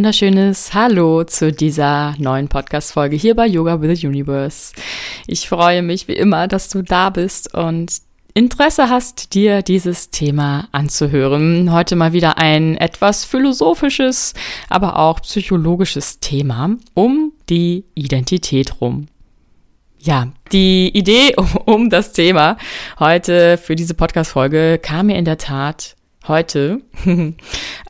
wunderschönes Hallo zu dieser neuen Podcast-Folge hier bei Yoga with the Universe. Ich freue mich wie immer, dass du da bist und Interesse hast, dir dieses Thema anzuhören. Heute mal wieder ein etwas philosophisches, aber auch psychologisches Thema um die Identität rum. Ja, die Idee um, das Thema heute für diese Podcast-Folge kam mir in der Tat heute,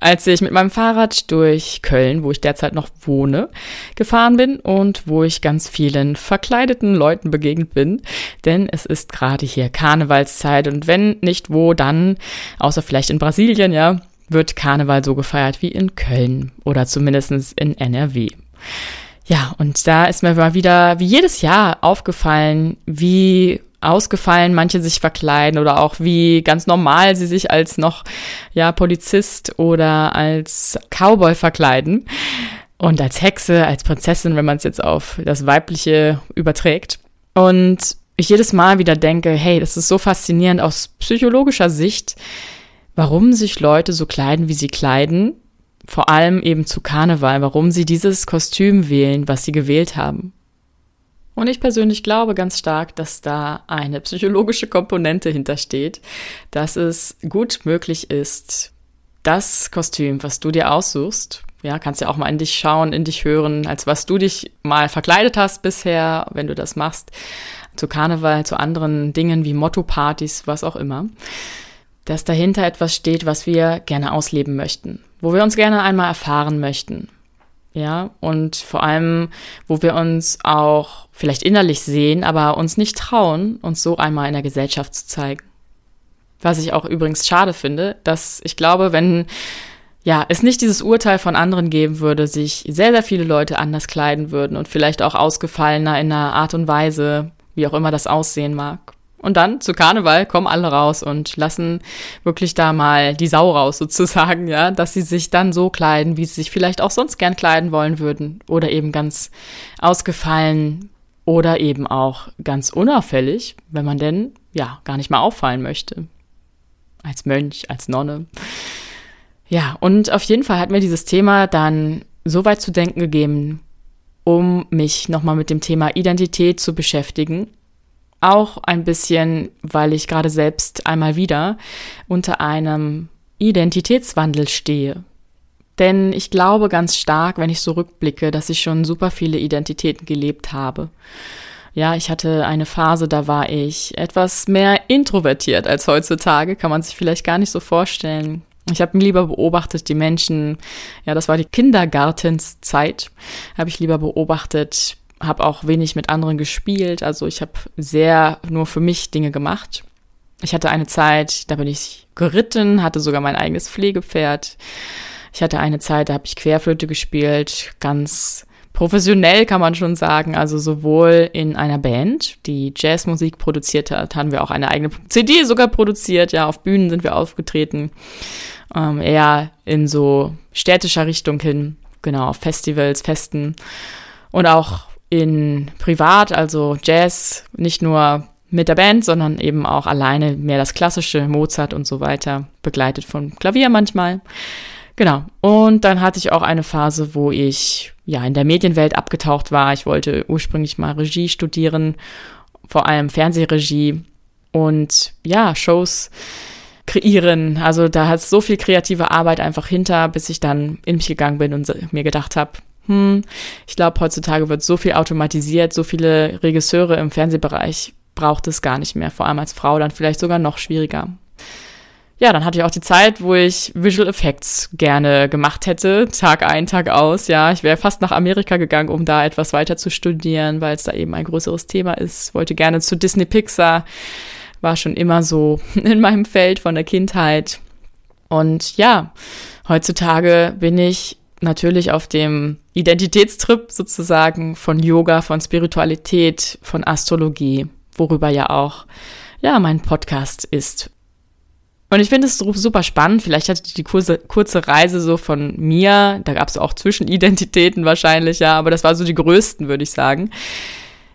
als ich mit meinem Fahrrad durch Köln, wo ich derzeit noch wohne, gefahren bin und wo ich ganz vielen verkleideten Leuten begegnet bin. Denn es ist gerade hier Karnevalszeit und wenn nicht wo, dann, außer vielleicht in Brasilien, ja, wird Karneval so gefeiert wie in Köln oder zumindest in NRW. Ja, und da ist mir mal wieder wie jedes Jahr aufgefallen, wie ausgefallen manche sich verkleiden oder auch wie ganz normal sie sich als noch ja Polizist oder als Cowboy verkleiden und als Hexe, als Prinzessin, wenn man es jetzt auf das weibliche überträgt. Und ich jedes Mal wieder denke, hey, das ist so faszinierend aus psychologischer Sicht, warum sich Leute so kleiden, wie sie kleiden, vor allem eben zu Karneval, warum sie dieses Kostüm wählen, was sie gewählt haben. Und ich persönlich glaube ganz stark, dass da eine psychologische Komponente hintersteht, dass es gut möglich ist, das Kostüm, was du dir aussuchst, ja, kannst ja auch mal in dich schauen, in dich hören, als was du dich mal verkleidet hast bisher, wenn du das machst, zu Karneval, zu anderen Dingen wie Motto-Partys, was auch immer, dass dahinter etwas steht, was wir gerne ausleben möchten, wo wir uns gerne einmal erfahren möchten, ja, und vor allem, wo wir uns auch vielleicht innerlich sehen, aber uns nicht trauen, uns so einmal in der Gesellschaft zu zeigen. Was ich auch übrigens schade finde, dass ich glaube, wenn ja, es nicht dieses Urteil von anderen geben würde, sich sehr, sehr viele Leute anders kleiden würden und vielleicht auch ausgefallener in einer Art und Weise, wie auch immer das aussehen mag. Und dann zu Karneval kommen alle raus und lassen wirklich da mal die Sau raus sozusagen, ja, dass sie sich dann so kleiden, wie sie sich vielleicht auch sonst gern kleiden wollen würden oder eben ganz ausgefallen oder eben auch ganz unauffällig, wenn man denn ja gar nicht mal auffallen möchte. Als Mönch, als Nonne. Ja, und auf jeden Fall hat mir dieses Thema dann so weit zu denken gegeben, um mich nochmal mit dem Thema Identität zu beschäftigen auch ein bisschen, weil ich gerade selbst einmal wieder unter einem Identitätswandel stehe. Denn ich glaube ganz stark, wenn ich so rückblicke, dass ich schon super viele Identitäten gelebt habe. Ja, ich hatte eine Phase, da war ich etwas mehr introvertiert als heutzutage, kann man sich vielleicht gar nicht so vorstellen. Ich habe lieber beobachtet, die Menschen, ja, das war die Kindergartenszeit, habe ich lieber beobachtet, habe auch wenig mit anderen gespielt. Also ich habe sehr nur für mich Dinge gemacht. Ich hatte eine Zeit, da bin ich geritten, hatte sogar mein eigenes Pflegepferd. Ich hatte eine Zeit, da habe ich Querflöte gespielt, ganz professionell kann man schon sagen, also sowohl in einer Band, die Jazzmusik produziert hat, haben wir auch eine eigene CD sogar produziert, ja, auf Bühnen sind wir aufgetreten, ähm, eher in so städtischer Richtung hin, genau, auf Festivals, Festen und auch in privat, also Jazz, nicht nur mit der Band, sondern eben auch alleine mehr das klassische Mozart und so weiter, begleitet von Klavier manchmal. Genau. Und dann hatte ich auch eine Phase, wo ich ja in der Medienwelt abgetaucht war. Ich wollte ursprünglich mal Regie studieren, vor allem Fernsehregie und ja, Shows kreieren. Also da hat so viel kreative Arbeit einfach hinter, bis ich dann in mich gegangen bin und mir gedacht habe, hm, ich glaube, heutzutage wird so viel automatisiert, so viele Regisseure im Fernsehbereich braucht es gar nicht mehr, vor allem als Frau dann vielleicht sogar noch schwieriger. Ja, dann hatte ich auch die Zeit, wo ich Visual Effects gerne gemacht hätte, Tag ein, Tag aus. Ja, ich wäre fast nach Amerika gegangen, um da etwas weiter zu studieren, weil es da eben ein größeres Thema ist. Wollte gerne zu Disney Pixar, war schon immer so in meinem Feld von der Kindheit. Und ja, heutzutage bin ich natürlich auf dem Identitätstrip sozusagen von Yoga, von Spiritualität, von Astrologie, worüber ja auch ja mein Podcast ist. Und ich finde es super spannend. Vielleicht hatte die kurze, kurze Reise so von mir, da gab es auch Zwischenidentitäten wahrscheinlich, ja, aber das war so die größten, würde ich sagen.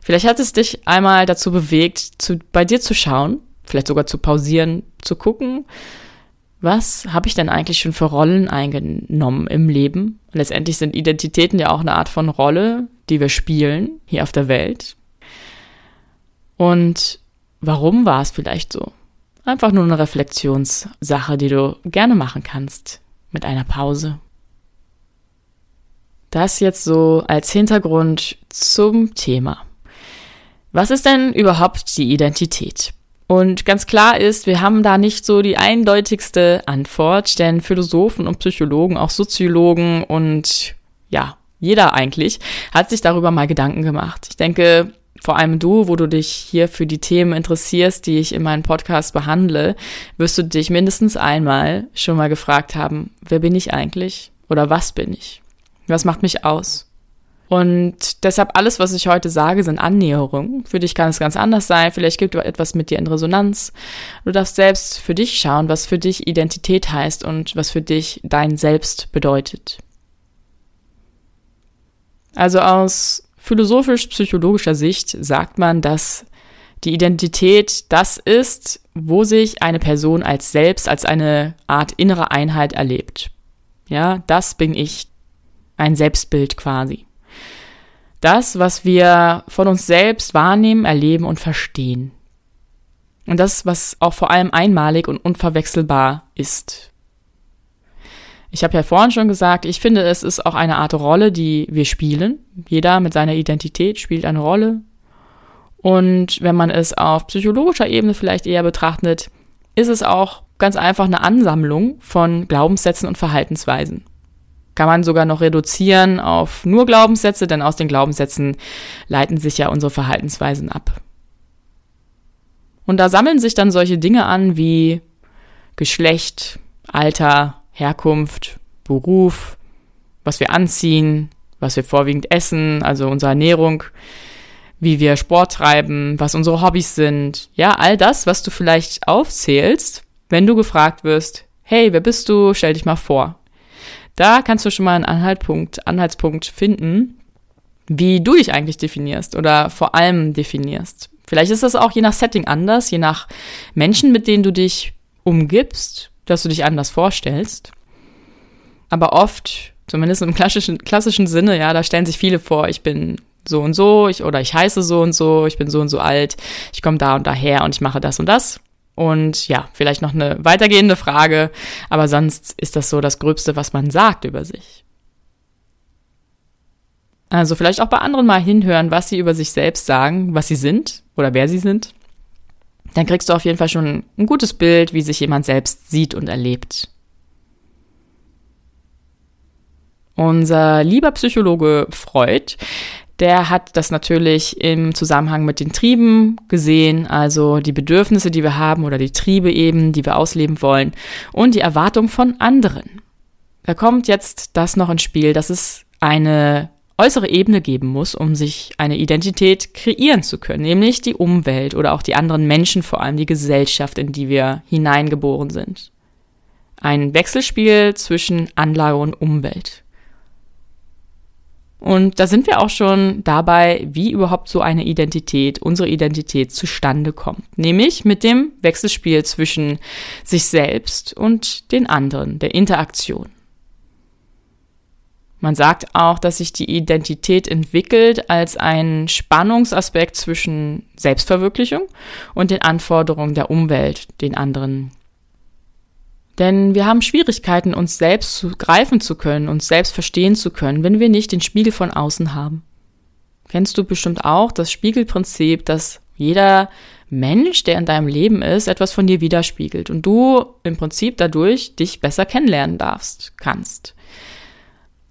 Vielleicht hat es dich einmal dazu bewegt, zu, bei dir zu schauen, vielleicht sogar zu pausieren, zu gucken, was habe ich denn eigentlich schon für Rollen eingenommen im Leben? Letztendlich sind Identitäten ja auch eine Art von Rolle, die wir spielen hier auf der Welt. Und warum war es vielleicht so? Einfach nur eine Reflexionssache, die du gerne machen kannst mit einer Pause. Das jetzt so als Hintergrund zum Thema. Was ist denn überhaupt die Identität? Und ganz klar ist, wir haben da nicht so die eindeutigste Antwort, denn Philosophen und Psychologen, auch Soziologen und ja, jeder eigentlich hat sich darüber mal Gedanken gemacht. Ich denke, vor allem du, wo du dich hier für die Themen interessierst, die ich in meinem Podcast behandle, wirst du dich mindestens einmal schon mal gefragt haben, wer bin ich eigentlich? Oder was bin ich? Was macht mich aus? Und deshalb alles, was ich heute sage, sind Annäherungen. Für dich kann es ganz anders sein. Vielleicht gibt etwas mit dir in Resonanz. Du darfst selbst für dich schauen, was für dich Identität heißt und was für dich dein Selbst bedeutet. Also aus philosophisch-psychologischer Sicht sagt man, dass die Identität das ist, wo sich eine Person als Selbst, als eine Art innere Einheit erlebt. Ja, das bin ich. Ein Selbstbild quasi. Das, was wir von uns selbst wahrnehmen, erleben und verstehen. Und das, was auch vor allem einmalig und unverwechselbar ist. Ich habe ja vorhin schon gesagt, ich finde, es ist auch eine Art Rolle, die wir spielen. Jeder mit seiner Identität spielt eine Rolle. Und wenn man es auf psychologischer Ebene vielleicht eher betrachtet, ist es auch ganz einfach eine Ansammlung von Glaubenssätzen und Verhaltensweisen. Kann man sogar noch reduzieren auf nur Glaubenssätze, denn aus den Glaubenssätzen leiten sich ja unsere Verhaltensweisen ab. Und da sammeln sich dann solche Dinge an wie Geschlecht, Alter, Herkunft, Beruf, was wir anziehen, was wir vorwiegend essen, also unsere Ernährung, wie wir Sport treiben, was unsere Hobbys sind. Ja, all das, was du vielleicht aufzählst, wenn du gefragt wirst, hey, wer bist du? Stell dich mal vor. Da kannst du schon mal einen Anhaltspunkt, Anhaltspunkt finden, wie du dich eigentlich definierst oder vor allem definierst. Vielleicht ist das auch je nach Setting anders, je nach Menschen, mit denen du dich umgibst dass du dich anders vorstellst. Aber oft, zumindest im klassischen, klassischen Sinne, ja, da stellen sich viele vor, ich bin so und so, ich, oder ich heiße so und so, ich bin so und so alt, ich komme da und daher und ich mache das und das. Und ja, vielleicht noch eine weitergehende Frage, aber sonst ist das so das Gröbste, was man sagt über sich. Also vielleicht auch bei anderen mal hinhören, was sie über sich selbst sagen, was sie sind oder wer sie sind dann kriegst du auf jeden Fall schon ein gutes Bild, wie sich jemand selbst sieht und erlebt. Unser lieber Psychologe Freud, der hat das natürlich im Zusammenhang mit den Trieben gesehen, also die Bedürfnisse, die wir haben oder die Triebe eben, die wir ausleben wollen und die Erwartung von anderen. Da kommt jetzt das noch ins Spiel, dass es eine äußere Ebene geben muss, um sich eine Identität kreieren zu können, nämlich die Umwelt oder auch die anderen Menschen, vor allem die Gesellschaft, in die wir hineingeboren sind. Ein Wechselspiel zwischen Anlage und Umwelt. Und da sind wir auch schon dabei, wie überhaupt so eine Identität, unsere Identität zustande kommt. Nämlich mit dem Wechselspiel zwischen sich selbst und den anderen, der Interaktion. Man sagt auch, dass sich die Identität entwickelt als ein Spannungsaspekt zwischen Selbstverwirklichung und den Anforderungen der Umwelt, den anderen. Denn wir haben Schwierigkeiten, uns selbst zu greifen zu können, uns selbst verstehen zu können, wenn wir nicht den Spiegel von außen haben. Kennst du bestimmt auch das Spiegelprinzip, dass jeder Mensch, der in deinem Leben ist, etwas von dir widerspiegelt und du im Prinzip dadurch dich besser kennenlernen darfst, kannst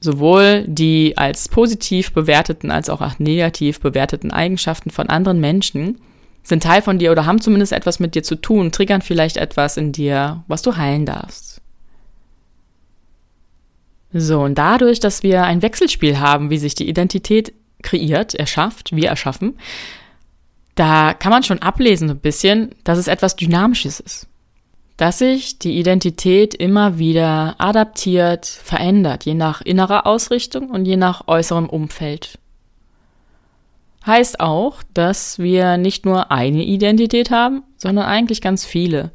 sowohl die als positiv bewerteten als auch negativ bewerteten Eigenschaften von anderen Menschen sind Teil von dir oder haben zumindest etwas mit dir zu tun, triggern vielleicht etwas in dir, was du heilen darfst. So, und dadurch, dass wir ein Wechselspiel haben, wie sich die Identität kreiert, erschafft, wir erschaffen, da kann man schon ablesen so ein bisschen, dass es etwas Dynamisches ist dass sich die Identität immer wieder adaptiert, verändert, je nach innerer Ausrichtung und je nach äußerem Umfeld. Heißt auch, dass wir nicht nur eine Identität haben, sondern eigentlich ganz viele.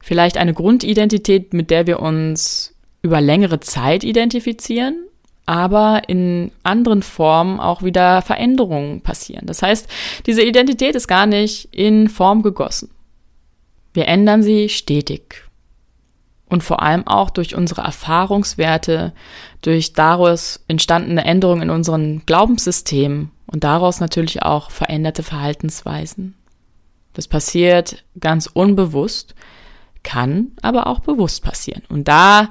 Vielleicht eine Grundidentität, mit der wir uns über längere Zeit identifizieren, aber in anderen Formen auch wieder Veränderungen passieren. Das heißt, diese Identität ist gar nicht in Form gegossen. Wir ändern sie stetig. Und vor allem auch durch unsere Erfahrungswerte, durch daraus entstandene Änderungen in unseren Glaubenssystemen und daraus natürlich auch veränderte Verhaltensweisen. Das passiert ganz unbewusst, kann aber auch bewusst passieren. Und da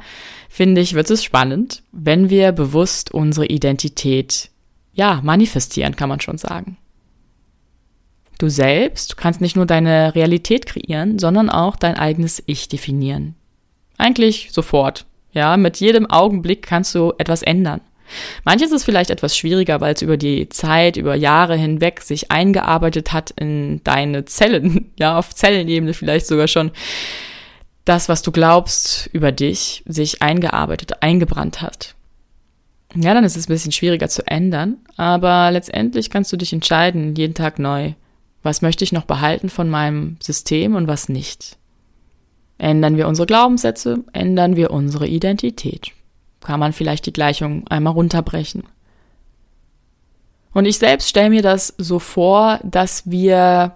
finde ich, wird es spannend, wenn wir bewusst unsere Identität, ja, manifestieren, kann man schon sagen. Du selbst, kannst nicht nur deine Realität kreieren, sondern auch dein eigenes Ich definieren. Eigentlich sofort. Ja, mit jedem Augenblick kannst du etwas ändern. Manches ist vielleicht etwas schwieriger, weil es über die Zeit, über Jahre hinweg sich eingearbeitet hat in deine Zellen, ja, auf Zellenebene vielleicht sogar schon das, was du glaubst über dich, sich eingearbeitet, eingebrannt hat. Ja, dann ist es ein bisschen schwieriger zu ändern, aber letztendlich kannst du dich entscheiden, jeden Tag neu. Was möchte ich noch behalten von meinem System und was nicht? Ändern wir unsere Glaubenssätze, ändern wir unsere Identität. Kann man vielleicht die Gleichung einmal runterbrechen. Und ich selbst stelle mir das so vor, dass wir,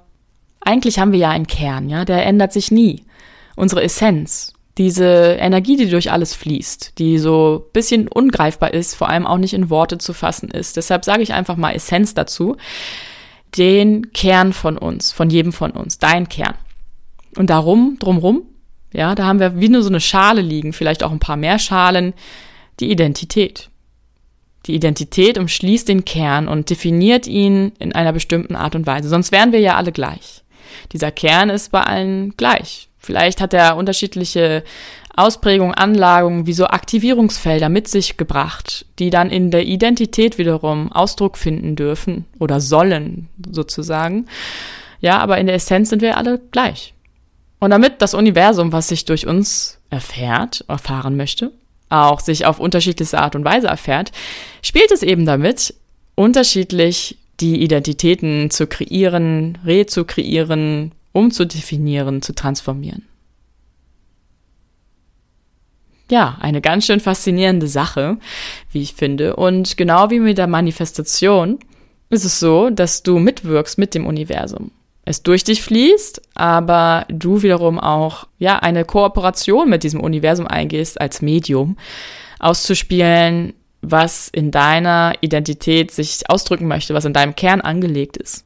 eigentlich haben wir ja einen Kern, ja, der ändert sich nie unsere Essenz, diese Energie, die durch alles fließt, die so bisschen ungreifbar ist, vor allem auch nicht in Worte zu fassen ist. Deshalb sage ich einfach mal Essenz dazu. Den Kern von uns, von jedem von uns, dein Kern. Und darum, drumrum, ja, da haben wir wie nur so eine Schale liegen, vielleicht auch ein paar mehr Schalen, die Identität. Die Identität umschließt den Kern und definiert ihn in einer bestimmten Art und Weise. Sonst wären wir ja alle gleich. Dieser Kern ist bei allen gleich. Vielleicht hat er unterschiedliche Ausprägungen, Anlagungen wie so Aktivierungsfelder mit sich gebracht, die dann in der Identität wiederum Ausdruck finden dürfen oder sollen sozusagen. Ja, aber in der Essenz sind wir alle gleich. Und damit das Universum, was sich durch uns erfährt, erfahren möchte, auch sich auf unterschiedlichste Art und Weise erfährt, spielt es eben damit, unterschiedlich die Identitäten zu kreieren, rezukreieren, umzudefinieren, zu transformieren. Ja, eine ganz schön faszinierende Sache, wie ich finde. Und genau wie mit der Manifestation ist es so, dass du mitwirkst mit dem Universum. Es durch dich fließt, aber du wiederum auch, ja, eine Kooperation mit diesem Universum eingehst als Medium, auszuspielen, was in deiner Identität sich ausdrücken möchte, was in deinem Kern angelegt ist.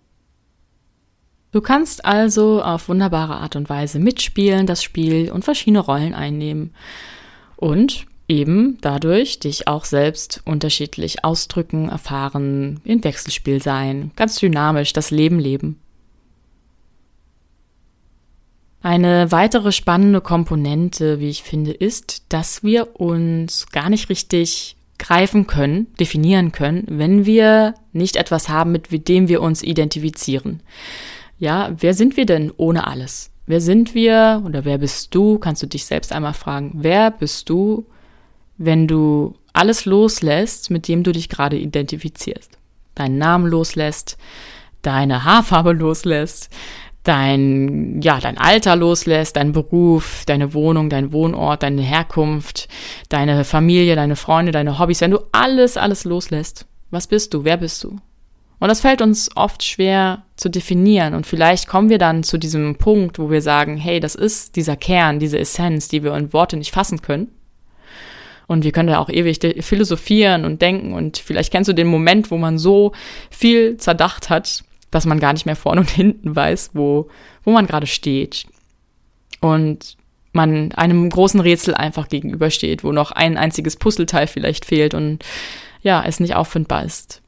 Du kannst also auf wunderbare Art und Weise mitspielen, das Spiel und verschiedene Rollen einnehmen. Und eben dadurch dich auch selbst unterschiedlich ausdrücken, erfahren, in Wechselspiel sein, ganz dynamisch das Leben leben. Eine weitere spannende Komponente, wie ich finde, ist, dass wir uns gar nicht richtig greifen können, definieren können, wenn wir nicht etwas haben, mit dem wir uns identifizieren. Ja, wer sind wir denn ohne alles? Wer sind wir oder wer bist du? Kannst du dich selbst einmal fragen, wer bist du, wenn du alles loslässt, mit dem du dich gerade identifizierst? Deinen Namen loslässt, deine Haarfarbe loslässt, dein, ja, dein Alter loslässt, dein Beruf, deine Wohnung, dein Wohnort, deine Herkunft, deine Familie, deine Freunde, deine Hobbys, wenn du alles, alles loslässt, was bist du? Wer bist du? Und das fällt uns oft schwer zu definieren. Und vielleicht kommen wir dann zu diesem Punkt, wo wir sagen, hey, das ist dieser Kern, diese Essenz, die wir in Worte nicht fassen können. Und wir können da auch ewig philosophieren und denken. Und vielleicht kennst du den Moment, wo man so viel zerdacht hat, dass man gar nicht mehr vorne und hinten weiß, wo, wo man gerade steht. Und man einem großen Rätsel einfach gegenübersteht, wo noch ein einziges Puzzleteil vielleicht fehlt und ja, es nicht auffindbar ist.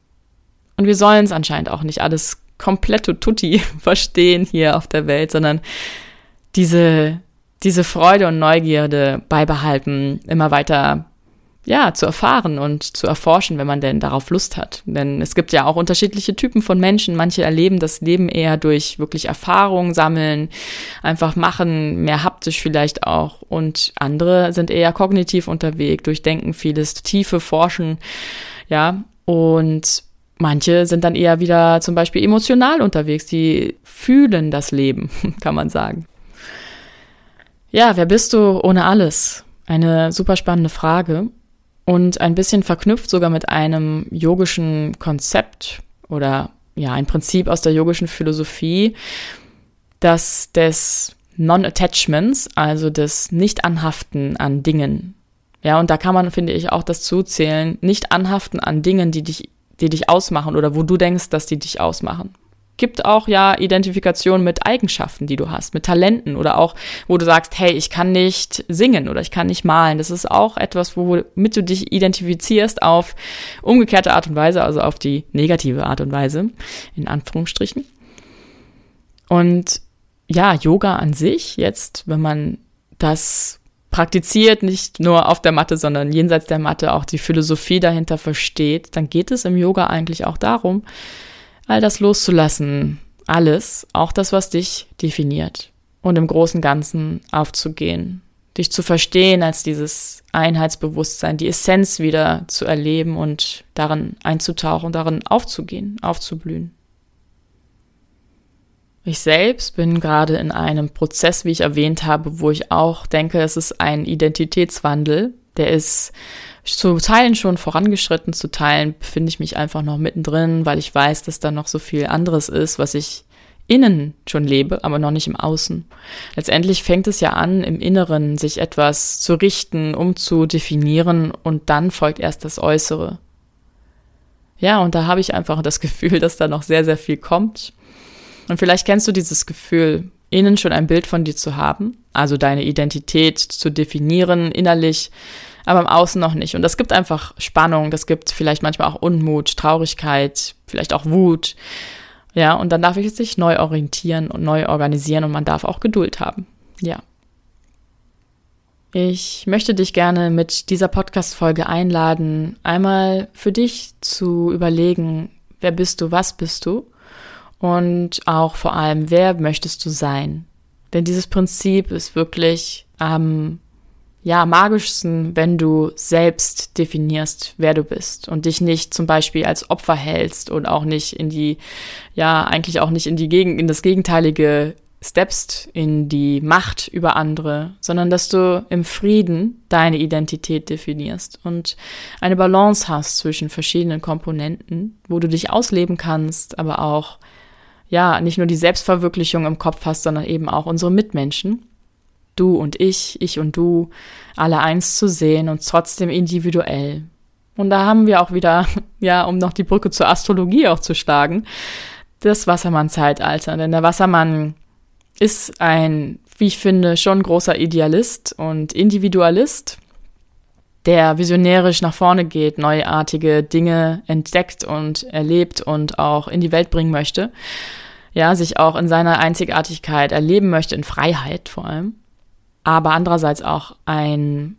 Und wir sollen es anscheinend auch nicht alles komplett tutti verstehen hier auf der Welt, sondern diese, diese Freude und Neugierde beibehalten, immer weiter ja, zu erfahren und zu erforschen, wenn man denn darauf Lust hat. Denn es gibt ja auch unterschiedliche Typen von Menschen. Manche erleben das Leben eher durch wirklich Erfahrungen sammeln, einfach machen, mehr haptisch vielleicht auch. Und andere sind eher kognitiv unterwegs, durchdenken vieles, tiefe Forschen, ja. Und Manche sind dann eher wieder zum Beispiel emotional unterwegs, die fühlen das Leben, kann man sagen. Ja, wer bist du ohne alles? Eine super spannende Frage und ein bisschen verknüpft sogar mit einem yogischen Konzept oder ja, ein Prinzip aus der yogischen Philosophie, das des Non-Attachments, also des Nicht-Anhaften an Dingen. Ja, und da kann man, finde ich, auch das zuzählen, nicht anhaften an Dingen, die dich, die dich ausmachen oder wo du denkst, dass die dich ausmachen gibt auch ja Identifikation mit Eigenschaften, die du hast, mit Talenten oder auch, wo du sagst, hey, ich kann nicht singen oder ich kann nicht malen. Das ist auch etwas, womit du dich identifizierst auf umgekehrte Art und Weise, also auf die negative Art und Weise, in Anführungsstrichen. Und ja, Yoga an sich, jetzt, wenn man das praktiziert, nicht nur auf der Matte, sondern jenseits der Matte auch die Philosophie dahinter versteht, dann geht es im Yoga eigentlich auch darum, all das loszulassen, alles, auch das, was dich definiert und im großen Ganzen aufzugehen, dich zu verstehen als dieses Einheitsbewusstsein, die Essenz wieder zu erleben und darin einzutauchen, darin aufzugehen, aufzublühen. Ich selbst bin gerade in einem Prozess, wie ich erwähnt habe, wo ich auch denke, es ist ein Identitätswandel, der ist zu Teilen schon vorangeschritten, zu Teilen befinde ich mich einfach noch mittendrin, weil ich weiß, dass da noch so viel anderes ist, was ich innen schon lebe, aber noch nicht im Außen. Letztendlich fängt es ja an, im Inneren sich etwas zu richten, um zu definieren und dann folgt erst das Äußere. Ja, und da habe ich einfach das Gefühl, dass da noch sehr, sehr viel kommt. Und vielleicht kennst du dieses Gefühl, innen schon ein Bild von dir zu haben, also deine Identität zu definieren, innerlich aber im Außen noch nicht. Und das gibt einfach Spannung, das gibt vielleicht manchmal auch Unmut, Traurigkeit, vielleicht auch Wut. Ja, und dann darf ich sich neu orientieren und neu organisieren und man darf auch Geduld haben. Ja. Ich möchte dich gerne mit dieser Podcast-Folge einladen, einmal für dich zu überlegen, wer bist du, was bist du und auch vor allem, wer möchtest du sein? Denn dieses Prinzip ist wirklich am ja, magischsten, wenn du selbst definierst, wer du bist und dich nicht zum Beispiel als Opfer hältst und auch nicht in die, ja, eigentlich auch nicht in die Gegen, in das Gegenteilige steppst, in die Macht über andere, sondern dass du im Frieden deine Identität definierst und eine Balance hast zwischen verschiedenen Komponenten, wo du dich ausleben kannst, aber auch, ja, nicht nur die Selbstverwirklichung im Kopf hast, sondern eben auch unsere Mitmenschen du und ich, ich und du, alle eins zu sehen und trotzdem individuell. Und da haben wir auch wieder, ja, um noch die Brücke zur Astrologie auch zu schlagen, das Wassermann-Zeitalter. Denn der Wassermann ist ein, wie ich finde, schon großer Idealist und Individualist, der visionärisch nach vorne geht, neuartige Dinge entdeckt und erlebt und auch in die Welt bringen möchte. Ja, sich auch in seiner Einzigartigkeit erleben möchte, in Freiheit vor allem aber andererseits auch ein,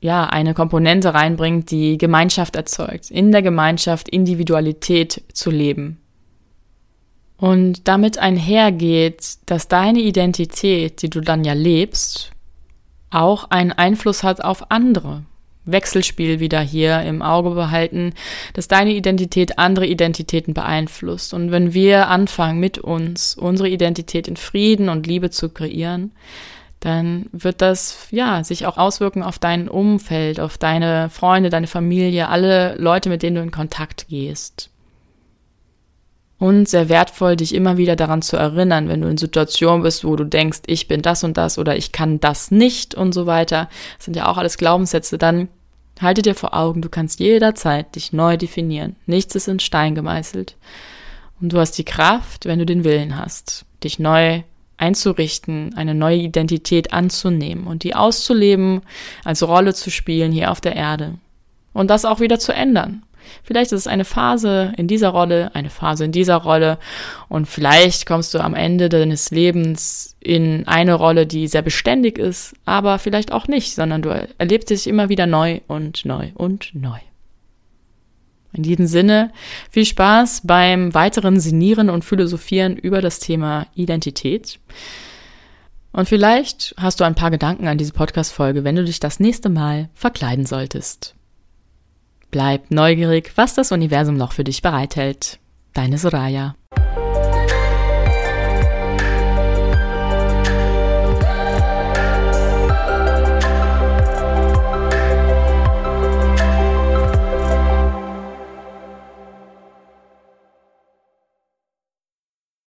ja, eine Komponente reinbringt, die Gemeinschaft erzeugt, in der Gemeinschaft Individualität zu leben. Und damit einhergeht, dass deine Identität, die du dann ja lebst, auch einen Einfluss hat auf andere. Wechselspiel wieder hier im Auge behalten, dass deine Identität andere Identitäten beeinflusst. Und wenn wir anfangen, mit uns unsere Identität in Frieden und Liebe zu kreieren, dann wird das ja sich auch auswirken auf dein Umfeld, auf deine Freunde, deine Familie, alle Leute, mit denen du in Kontakt gehst. Und sehr wertvoll, dich immer wieder daran zu erinnern, wenn du in Situationen bist, wo du denkst, ich bin das und das oder ich kann das nicht und so weiter. Das sind ja auch alles Glaubenssätze. Dann halte dir vor Augen, du kannst jederzeit dich neu definieren. Nichts ist in Stein gemeißelt. Und du hast die Kraft, wenn du den Willen hast, dich neu einzurichten, eine neue Identität anzunehmen und die auszuleben, als Rolle zu spielen hier auf der Erde. Und das auch wieder zu ändern. Vielleicht ist es eine Phase in dieser Rolle, eine Phase in dieser Rolle und vielleicht kommst du am Ende deines Lebens in eine Rolle, die sehr beständig ist, aber vielleicht auch nicht, sondern du erlebst dich immer wieder neu und neu und neu. In diesem Sinne, viel Spaß beim weiteren Sinieren und Philosophieren über das Thema Identität. Und vielleicht hast du ein paar Gedanken an diese Podcast-Folge, wenn du dich das nächste Mal verkleiden solltest. Bleib neugierig, was das Universum noch für dich bereithält. Deine Soraya.